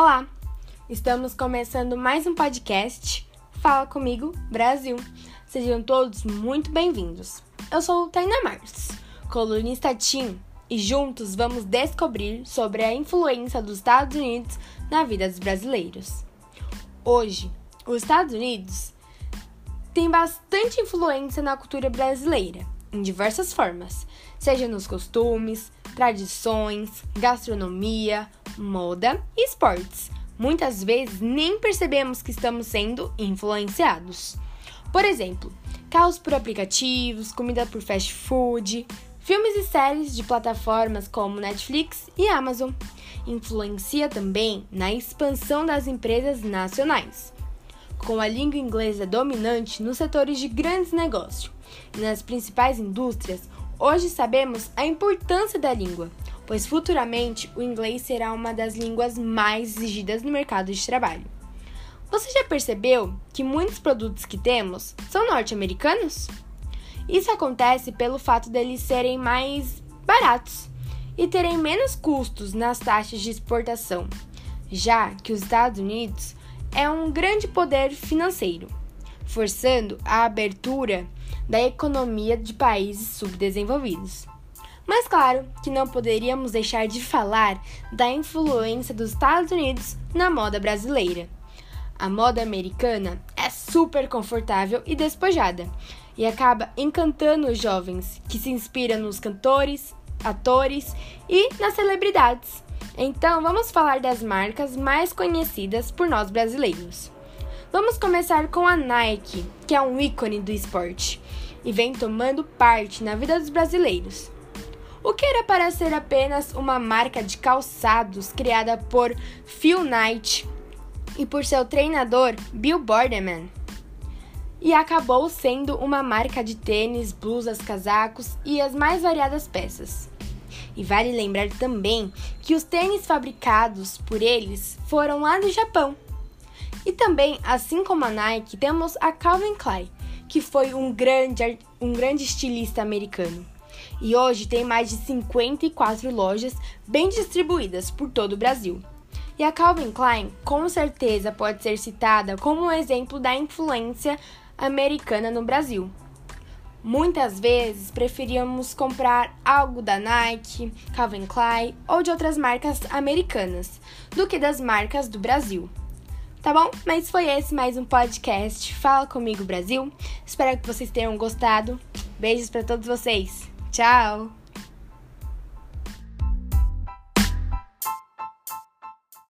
Olá! Estamos começando mais um podcast Fala Comigo Brasil. Sejam todos muito bem-vindos. Eu sou Taina Marques, colunista TIM, e juntos vamos descobrir sobre a influência dos Estados Unidos na vida dos brasileiros. Hoje, os Estados Unidos têm bastante influência na cultura brasileira, em diversas formas, seja nos costumes, tradições, gastronomia, moda e esportes. Muitas vezes nem percebemos que estamos sendo influenciados. Por exemplo, carros por aplicativos, comida por fast food, filmes e séries de plataformas como Netflix e Amazon. Influencia também na expansão das empresas nacionais, com a língua inglesa dominante nos setores de grandes negócios e nas principais indústrias. Hoje sabemos a importância da língua, pois futuramente o inglês será uma das línguas mais exigidas no mercado de trabalho. Você já percebeu que muitos produtos que temos são norte-americanos? Isso acontece pelo fato deles serem mais baratos e terem menos custos nas taxas de exportação, já que os Estados Unidos é um grande poder financeiro, forçando a abertura da economia de países subdesenvolvidos. Mas claro que não poderíamos deixar de falar da influência dos Estados Unidos na moda brasileira. A moda americana é super confortável e despojada e acaba encantando os jovens que se inspiram nos cantores, atores e nas celebridades. Então, vamos falar das marcas mais conhecidas por nós brasileiros. Vamos começar com a Nike, que é um ícone do esporte e vem tomando parte na vida dos brasileiros. O que era para ser apenas uma marca de calçados criada por Phil Knight e por seu treinador Bill Borderman. E acabou sendo uma marca de tênis, blusas, casacos e as mais variadas peças. E vale lembrar também que os tênis fabricados por eles foram lá do Japão. E também, assim como a Nike, temos a Calvin Klein, que foi um grande, um grande estilista americano e hoje tem mais de 54 lojas bem distribuídas por todo o Brasil. E a Calvin Klein com certeza pode ser citada como um exemplo da influência americana no Brasil. Muitas vezes preferíamos comprar algo da Nike, Calvin Klein ou de outras marcas americanas do que das marcas do Brasil. Tá bom? Mas foi esse mais um podcast Fala Comigo Brasil. Espero que vocês tenham gostado. Beijos para todos vocês. Tchau!